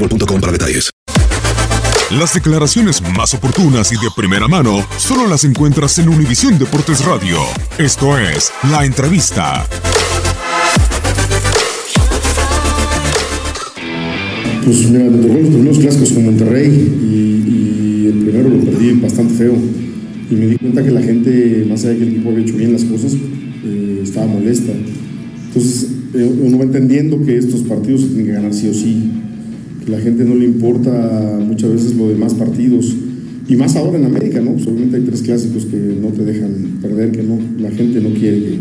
boostmobile.com para detalles. Las declaraciones más oportunas y de primera mano solo las encuentras en Univisión Deportes Radio. Esto es La Entrevista. Pues mira, me tocó los primeros clásicos con Monterrey y, y el primero lo perdí bastante feo. Y me di cuenta que la gente, más allá de que el equipo había hecho bien las cosas, eh, estaba molesta. Entonces eh, uno va entendiendo que estos partidos se tienen que ganar sí o sí. Que la gente no le importa muchas veces lo demás partidos. Y más ahora en América, ¿no? Obviamente hay tres clásicos que no te dejan perder, que no, la gente no quiere que,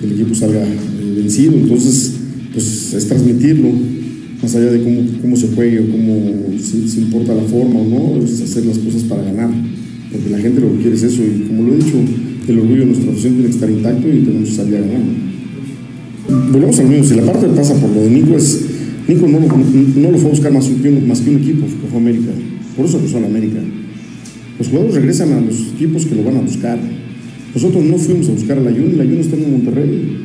que el equipo salga eh, vencido. Entonces, pues es transmitirlo más allá de cómo, cómo se juegue o cómo, si, si importa la forma o no, es hacer las cosas para ganar. Porque la gente lo que quiere es eso. Y como lo he dicho, el orgullo de nuestra afición tiene que estar intacto y tenemos que salir a ganar. Volvemos al mismo. Si la parte pasa por lo de Nico es. Nico no, lo- fue a buscar más, que un- más que un equipo, que fue América. Por eso cruzó a la América. Los jugadores regresan a los equipos que lo van a buscar. Nosotros no fuimos a buscar a la Jun, la Jun está en Monterrey.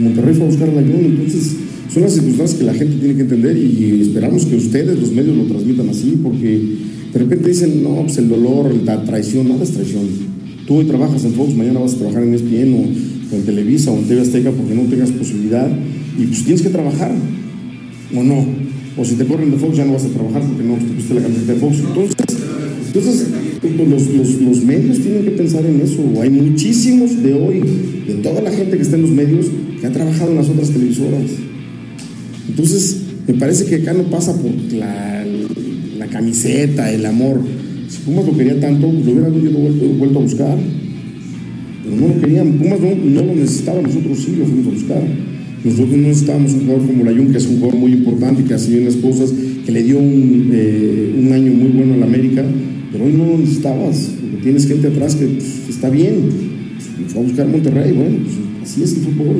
Monterrey fue a buscar a la Jun, entonces son las circunstancias que la gente tiene que entender y esperamos que ustedes, los medios, lo transmitan así, porque de repente dicen, no, pues el dolor, la traición, nada es traición. Tú hoy trabajas en Fox, mañana vas a trabajar en ESPN o, o en Televisa o en TV Azteca porque no tengas posibilidad y pues tienes que trabajar, o no. O si te corren de Fox ya no vas a trabajar porque no, te pusiste la camiseta de Fox. Entonces, entonces pues, los, los- los medios tienen que pensar en eso. Hay muchísimos de hoy, de toda la gente que está en los medios, que ha trabajado en las otras televisoras. Entonces, me parece que acá no pasa por la, la camiseta, el amor. Si Pumas lo quería tanto, lo hubiera yo vuelto, vuelto a buscar. Pero no lo querían. Pumas no, no lo necesitaba, nosotros sí lo fuimos a buscar. Nosotros no necesitábamos un jugador como Layun, que es un jugador muy importante, que hace bien las cosas, que le dio un, eh, un año muy bueno a la América, pero hoy no lo necesitabas, porque tienes gente atrás que pues, está bien. Pues, fue a buscar Monterrey, bueno, pues así es el fútbol.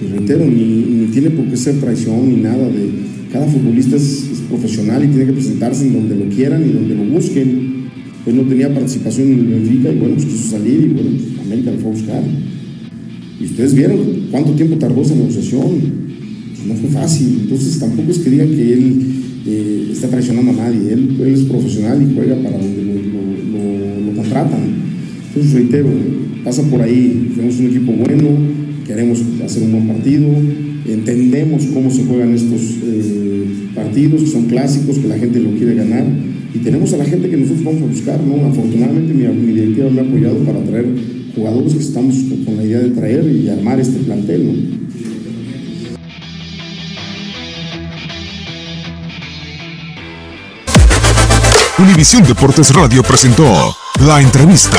Y reitero, ni, ni tiene por qué ser traición ni nada de. Cada futbolista es, es profesional y tiene que presentarse en donde lo quieran y donde lo busquen. Pues no tenía participación en el Benfica y bueno, pues quiso salir y bueno, pues, América lo fue a buscar. Y ustedes vieron cuánto tiempo tardó esa negociación. Pues no fue fácil. Entonces tampoco es que digan que él eh, está traicionando a nadie. Él, él es profesional y juega para donde lo, contratan. Entonces reitero, pasa por ahí. Tenemos un equipo bueno, queremos hacer un buen partido, entendemos cómo se juegan estos eh, partidos, que son clásicos, que la gente lo quiere ganar. Y tenemos a la gente que nosotros vamos a buscar, ¿no? Afortunadamente mi, mi directiva me ha apoyado para traer jugadores que estamos con la idea de traer y armar este plantel. Univisión Deportes Radio presentó la entrevista.